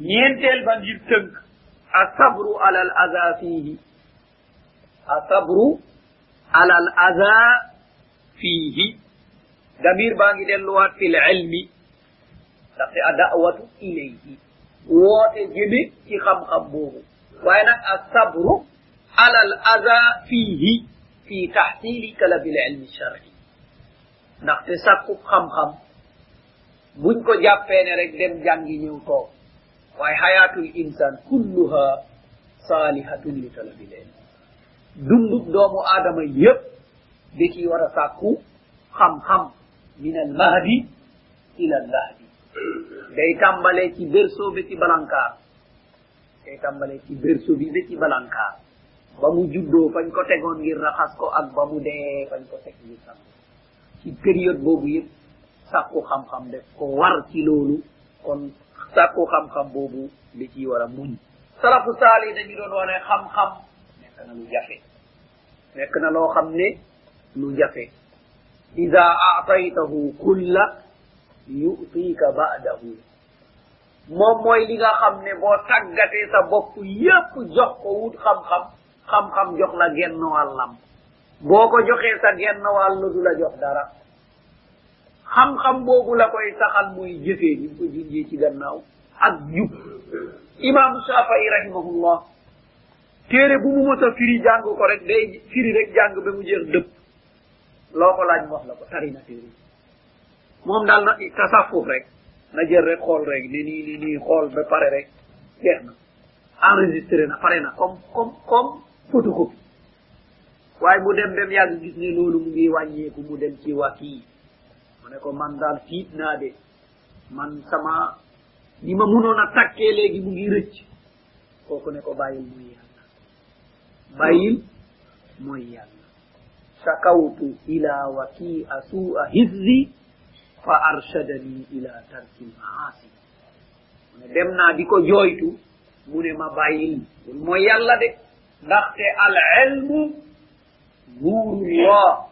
ñeenteel ba ngir tënk asabru ala al aza fihi asabru ala al aza fihi damir baa ngi delluwaat fi l ilmi ndaxte a da'watu ilayhi woote jëme ci xam-xam boobu waaye nag asabru ala al aza fihi fi taxsili talabi l ilmi shar'i ndaxte sakku xam-xam buñ ko jàppee ne rek dem jàngi ñëw toog waaye hayatul insan kulluha salihatun li talabil ilm dundub doomu aadama yépp da ci war a sàkku xam-xam min al mahdi ila al lahdi. Day tàmbalee ci berceau bi ci balankaar day tàmbalee ci berceau bi ba ci balankaar ba mu juddoo fañ ko tegoon ngir raxas ko ak ba mu dee fañ ko teg ngir sang ci période boobu yëpp sàkku xam-xam def ko war ci loolu kon sàkku xam-xam boobu li ciy war a muñ salafu saali dañu doon wane xam-xam nekk na lu jafe nekk na loo xam ne lu jafe ida aataytahu kulla yu'tika ba'dahu moom mooy li nga xam ne boo tàggatee sa bopp yépp jox ko wut xam-xam xam-xam jox la genn wàllam boo ko joxee sa genn wàll du la jox dara xam-xam boobu la koy saxal muy jëfee ni ko junjee ci gannaaw ak jub. Imam shafai rahimahullah téere bu mu mës a firi jàng ko rek day firi rek jàng ba mu jeex dëpp. Loo ko laaj wax la ko tari na téere moom daal na tasafuf rek na jël rek xool rek ni nii ni nii xool ba pare rek jeex na. Enregistré na pare na comme comme comme photocopie. Waaye mu dem dem yàgg gis ne loolu mu ngi wàññeeku mu dem ci wakii mu one ko man dal fiitnaade man sama ni ma munoon a takkee léegi mu ngi rëcc. Kooku ne ko bàyyil mooy yàlla. Bàyyil mooy yàlla. Shakawtu ila wakia su'a hizzi fa arshadani ila tarki maasi. Ne dem naa di ko jooytu. Mu ne ma bàyyil mooy yàlla de. Ndaxte al ilmu nuurullah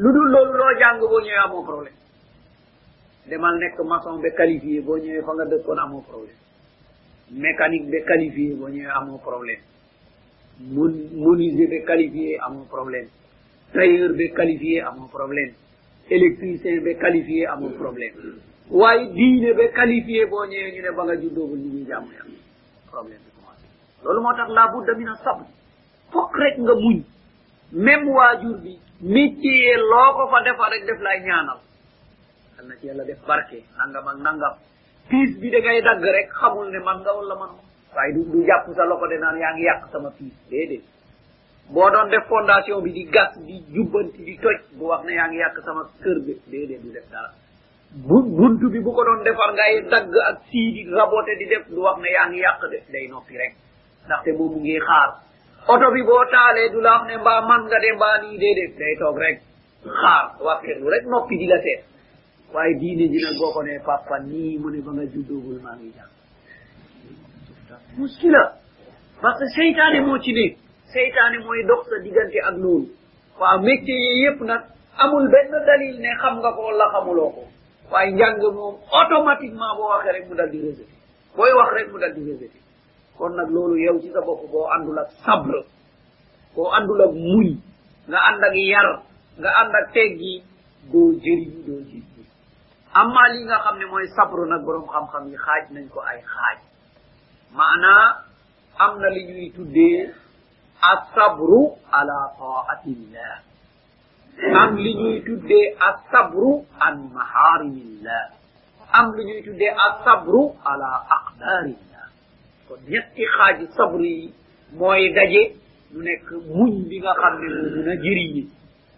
lu dul loolu loo jàng boo ñëwee amoo problème. Demal nekk maçon ba qualifié boo ñëwee fa nga dëkkoon amoo problème. Mécanique ba qualifié boo ñëwee amoo problème. Mun menuisier ba qualifié amoo problème. Tailleur ba qualifié amoo problème. Électricien qualifié problème. Waaye diine ba qualifié boo ñëwee ñu ne ba nga juddoogul ñu ngi problème bi commencé. Loolu moo tax la budda a sabr. Fokk même waajur bi métier loo ko fa defa rek def lay ñaanal. Yal na ci yàlla def barke nangam ak nangam. Piis bi da ngay dagg rek xamul ne man nga wala man. Waaye du du sa loxo de yaa ngi sama piis déedéet. Boo doon def fondation bi di gas di jubbanti di toj bu wax ne yaa ngi sama kër bi déedéet du def dara. Bu buntu bi bu ko doon defar ngay dagg ak di raboté di def du wax ne yaa ngi yàq de day noppi rek. Moom mu ngi xaar benn dalil ne xam nga ko wala xamuloo ko waaye njàng moom automatiquement boo waxee rek mu dal di rejeté booy wax rek mu dal di rejeté kon nag loolu yow ci sa bopp boo àndul ak sabre boo àndul ak muñ nga ànd ak yar nga ànd ak teggi doo jëriñ doo jëriñ. Amma li nga xam ne mooy sabru borom xam-xam yi xaaj nañ ko ay xaaj. Maanaa am na li ñuy tuddee asabru ala taatillah. Am li ñuy tuddee asabru an maharimillah. Am li ñuy tuddee asabru ala aqdarillah kon ñetti xaaji sabru yi mooy daje lu nekk muñ bi nga xam ne moo mun a jëriñi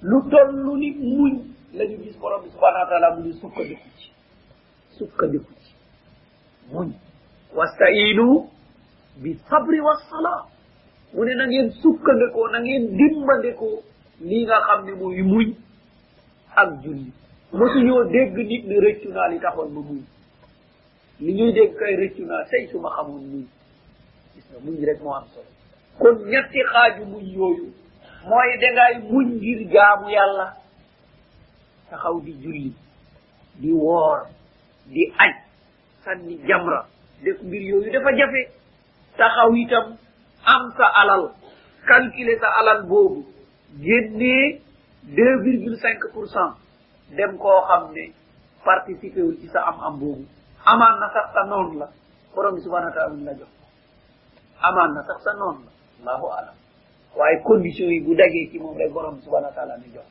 lu tollu ni muñ la ñu gis borom bi subhanahu taala mu ni sukkandiku ci sukkandiku ci muñ. Wastainu bi sabri wassala mu ne na ngeen sukkandekoo na ngeen dimbandekoo li nga xam ne muy muñ ak julli. Mosuñoo dégg nit ne rëccu naa li taxoon ma muñ. Li ñuy dégg kay rëccu naa say suma xamoon muñ. Muñ rek moo am solo. kon ñetti xaaju muñ yooyu mooy dangay muñ ngir jaamu yàlla taxaw di julli di woor di aj sanni jamra def mbir yooyu dafa jafe. taxaw itam am sa alal calculer sa alal boobu génnee deux virgule dem koo xam ne participé wul ci sa am am boobu. amaan na sax sa noon la borom subhanahu wa taala la jox amaan na sa noon la allahu alam. Waaye condition yi bu dagee ci moom rek borom subhanahu wa taala ni jox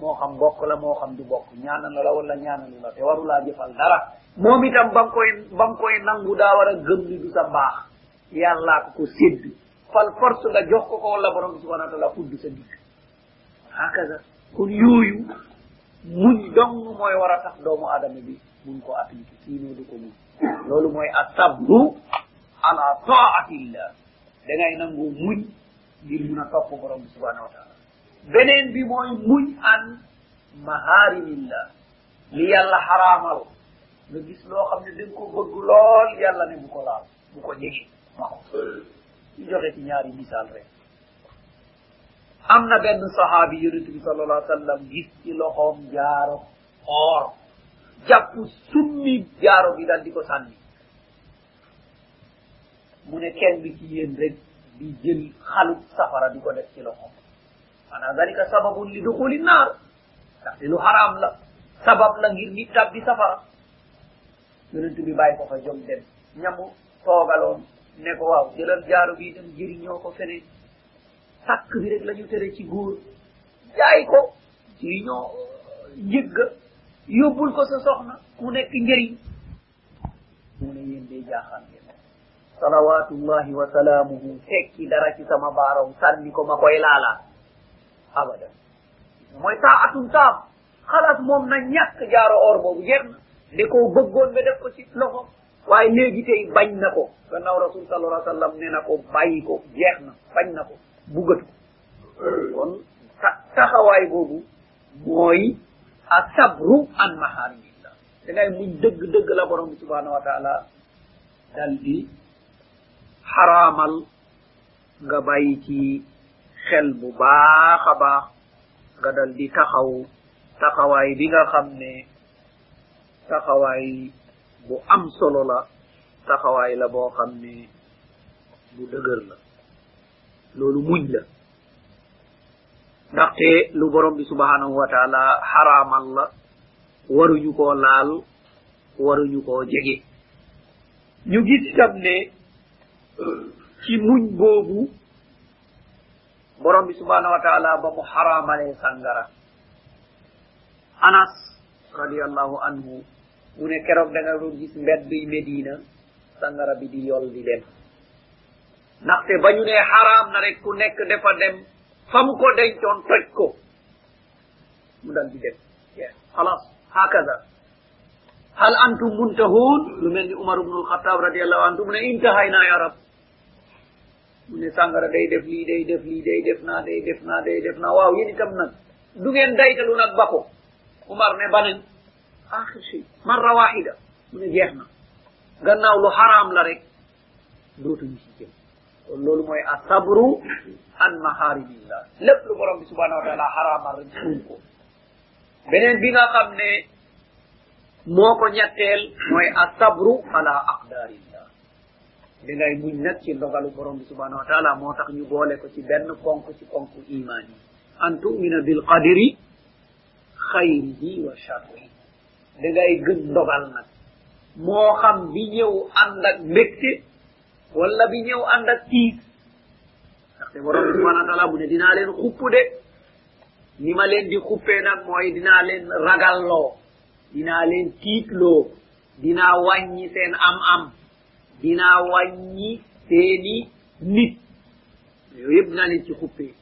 moo xam bokk la moo xam du bokk ñaanal la wala ñaanalu la te waru laa jëfal dara moom itam ba koy ba koy nangu daa war a gëm ni du sa mbaax yàllaa ko ko sédd fal force nga jox ko ko wala borom subhanahu wa taala fudd sa digg hakaza kon yooyu muñ dong mooy war a tax doomu adama bi mun ko appliqué sinon du ko muñ loolu mooy asabru ala taatillah. Da ngay nangu muñ ngir mun a topp borom subhanahu wa taala. Beneen bi mooy muñ an maharimillah. Li yàlla xaraamal nga gis loo xam ne dañ ko bëgg lool yàlla ne bu ko laal bu ko jege waaw ñu joxe ci ñaari misaal rek. Am na benn yonent bi sallallahu alayhi wa sallam gis ci loxoom jaaro or. Jàpp summi jaaro bi dal di ko sànni mu ne kenn bi ci yéen rek di jël xalu safara di ko def ci loxoom ana dalika sababun li duxuli naar ndaxte lu haram la sabab la ngir nit tabbi safara yonent bi bàyyi ko fa jom dem ñamu toogaloon ne ko waaw jëlal jaaro bi dem jëriñoo ko feneen takk bi rek la ñu tere ci góor jaay ko jëriñoo njëgga yóbbul ko sa soxna mu nekk njëriñ mu ne yéen day jaaxaan salawatullahi wa salaamuhu tekki dara ci sama baarom sànni ko ma koy laala abadan mooy taatun taam xalaat moom na ñàkk jaaro or boobu jeex na de koo bëggoon ba def ko ci loxo waaye léegi tey bañ na ko gannaaw rasul sallallahu alayhi wa sallam ne na ko bàyyi ko jeex na bañ na ko buggatu kon taxawaay boobu mooy asabru an maharimillah da ngay muñ dëgg dëgg la borom bi subhanahu wa taala dal di xaraamal nga bàyyi ci xel bu baax a baax nga dal di taxaw taxawaay bi nga xam ne taxawaay bu am solo la taxawaay la boo xam ne bu dëgër la. Loolu muñ la. Ndaxte lu borom bi subhanahu wa taala xaraamal la waruñu koo laal waruñu koo jege. Ñu gis tam ne ci muñ boobu borom bi subhanahu wa taala ba mu xaraamalee sàngara. Anas radiallahu anhu mu ne keroog da nga doon gis mbedduy médina sangara bi di yol di dem. Ndaxte ba ñu ne xaraam na rek ku nekk dafa dem fa mu ko dencoon toj ko mu dal di dem. Xalas hakaza hal antum muntahun lu mel ni umar ubnu alxatab radiallahu anhu mu ne intahayna ya rab. Sàngara day def lii day def lii day def naa day def naa day def naa waaw yéen itam nag du ngeen daytalu nag ba ko umar ne banen axir shay marra waxida mu ne jeex na gannaaw lu xaraam la rek dootuñu si jëm kon loolu mooy asabru an maharimillah lépp lu borom bi subhanahu wa taala xaraamal rek suum ko beneen bi nga xam ne moo ko ñetteel mooy asabru ala aqdarillah da ngay muñ nag ci ndogalu borom bi subhanahu wa taala moo ñu boole ko ci benn ponk ci ponk iman. Yi an tumina bil qadiri xayrihi wa sharrihi da ngay gën ndogal nag moo xam bi ñëw ak wala bi ñëw ànd ak tiit borom subhanahu wa taala ne leen ni ma leen di xuppee nag mooy dinaa leen ragalloo dinaa leen tiitloo dinaa wàññi seen am am dinaa wàññi seeni nit yooyu yëpp dinaa leen ci xuppee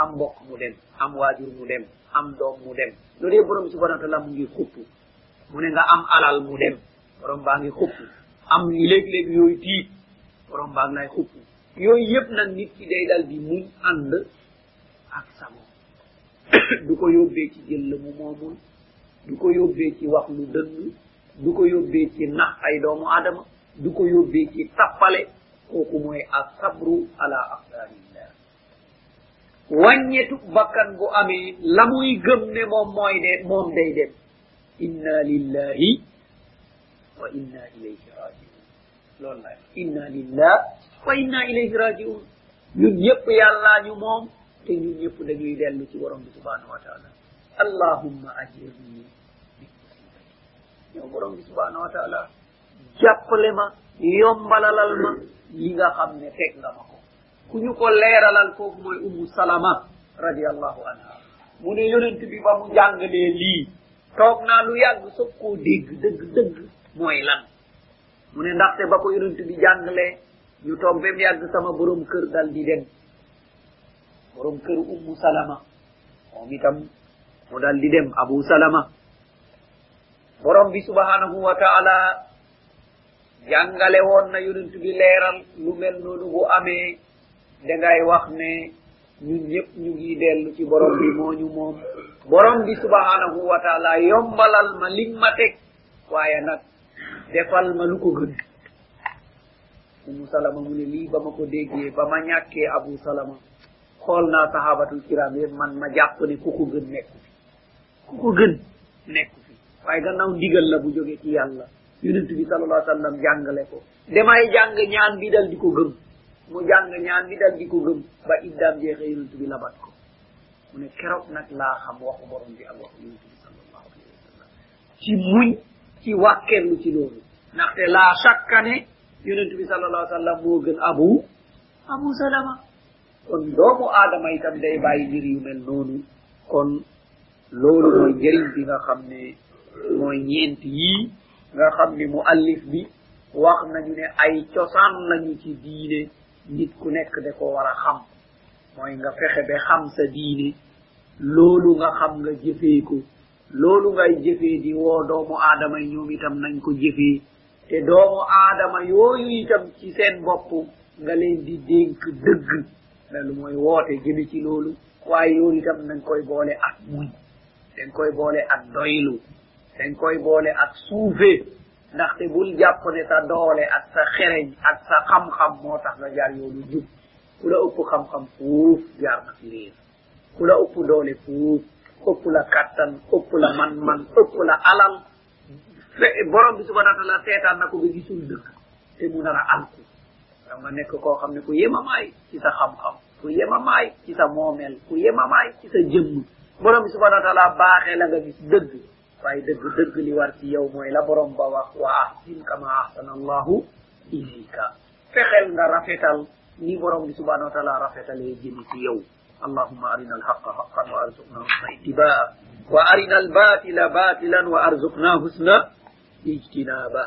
am mbokk mu dem am waajur mu dem am doom mu dem loolu yëpp borom subhanahu wa taala mu ngi mu ne nga am alal mu dem borom baa ngi am léeg-léeg yooyu tiit borom baag lay xupp yooyu nag nit ki day dal di muñ ànd ak samo du ko yóbbee ci jël mu moomul du ko yóbbee ci wax lu dëng du ko yóbbee ci nax ay doomu adama du ko yóbbee ci tappale kooku mooy asabru ala aqdarillah. Wàññetu bakkan bu amee la muy gëm ne moom mooy de moom day dem. Inna lillahi wa inna ilayhi rajiun. Loolu la. Inna lillah wa inna ilayhi rajiun. Ñun ñëpp yàllaa ñu moom te ñun ñëpp dañuy dellu ci borom bi subhanahu wa taala. Allahumma ajirni bi musibati yow borom bi subhanahu wa taala jàppale ma yombalalal ma li nga xam ne teg nga ma ko ku ñu ko leeralal foofu mooy ummu salama radiallahu anha. Mu ne yonent bi ba mu jàngalee lii toog naa lu yàgg soog koo dégg dëgg dëgg mooy lan. Mu ne ndaxte ba ko yonent bi jàngalee ñu toog ba mu yàgg sama borom kër dal di dem. Borom kër ummu salama moom itam mu dal di dem abu salama. Borom bi subhanahu wa taala jàngale woon na yonent bi leeral lu mel noonu bu amee. Dangay wax ne ñun ñëpp ñu ngi dellu ci borom bi moo ñu moom. Borom bi subhanahu wa taala yombalal ma liñ ma teg. Waaye nag defal ma lu ko gën. Umu salama mu ne lii ba ma ko déggee ba ma ñàkkee abu salama. Xool naa sahabatul kiram yëpp man ma jàpp ne ku ko gën nekku fi. Ku ko gën nekku fi. Waaye gannaaw ndigal la bu jóge ci yàlla. Yonent bi sallallahu alayhi wa sallam jàngale ko damay jàng ñaan bi dal di ko gëm mu jàng ñaan bi dal di ko gëm ba iddaam jeexee yonent bi labat ko mu ne keroog nag laa xam waxu borom bi ak waxu yonent bi sallallahu alayhi wa sallam ci muñ ci wàkkerlu ci loolu ndaxte laa shakka ne yonent bi sallallahu alayhi wa sallam moo gën abu abu salama. Kon doomu aadama itam day bàyyi mbir yu mel noonu kon loolu mooy njëriñ bi nga xam ne mooy ñeent yii nga xam ni mu allif bi wax nañu ne ay cosaan lañu ci diine nit ku nekk da ko war a xam. mooy nga fexe ba xam sa diine loolu nga xam nga jëfee ko loolu ngay jëfee di woo doomu aadama yi ñoom itam nañ ko jëfee. te doomu aadama yooyu itam ci seen bopp nga leen di dénk dëgg lalu mooy woote jëme ci loolu waaye yooyu itam nañ koy boole ak muñ dañ koy boole ak doylu. Dañ koy boole ak suufe ndaxte bul jàpp ne sa doole ak sa xereñ ak sa xam-xam moo tax nga jaar yoonu jub. Ku la ëpp xam-xam fuuf jaar na fi ku la ëpp doole fuuf ëpp la kattan ëpp la man-man ëpp la alal borom bi subhana taala seetaan na ko ba gisul dëkk te mu nar a alku. Da nga nekk koo xam ne ku yemamaay ci sa xam-xam ku yemamaay ci sa ku yemamaay ci sa jëmm. Borom bi subhana taala baaxee la nga gis dëgg waaye dëgg dëgg li war ci yow mooy la borom ba wax wa ahsin kama ahsana allahu ilayka fexel nga rafetal ni borom bi subhanahu wa taala rafetalee jëmi ci yow اللهم أرنا الحق حقا وارزقنا حسن اتباعه وأرنا الباطل باطلا وارزقنا حسن اجتنابه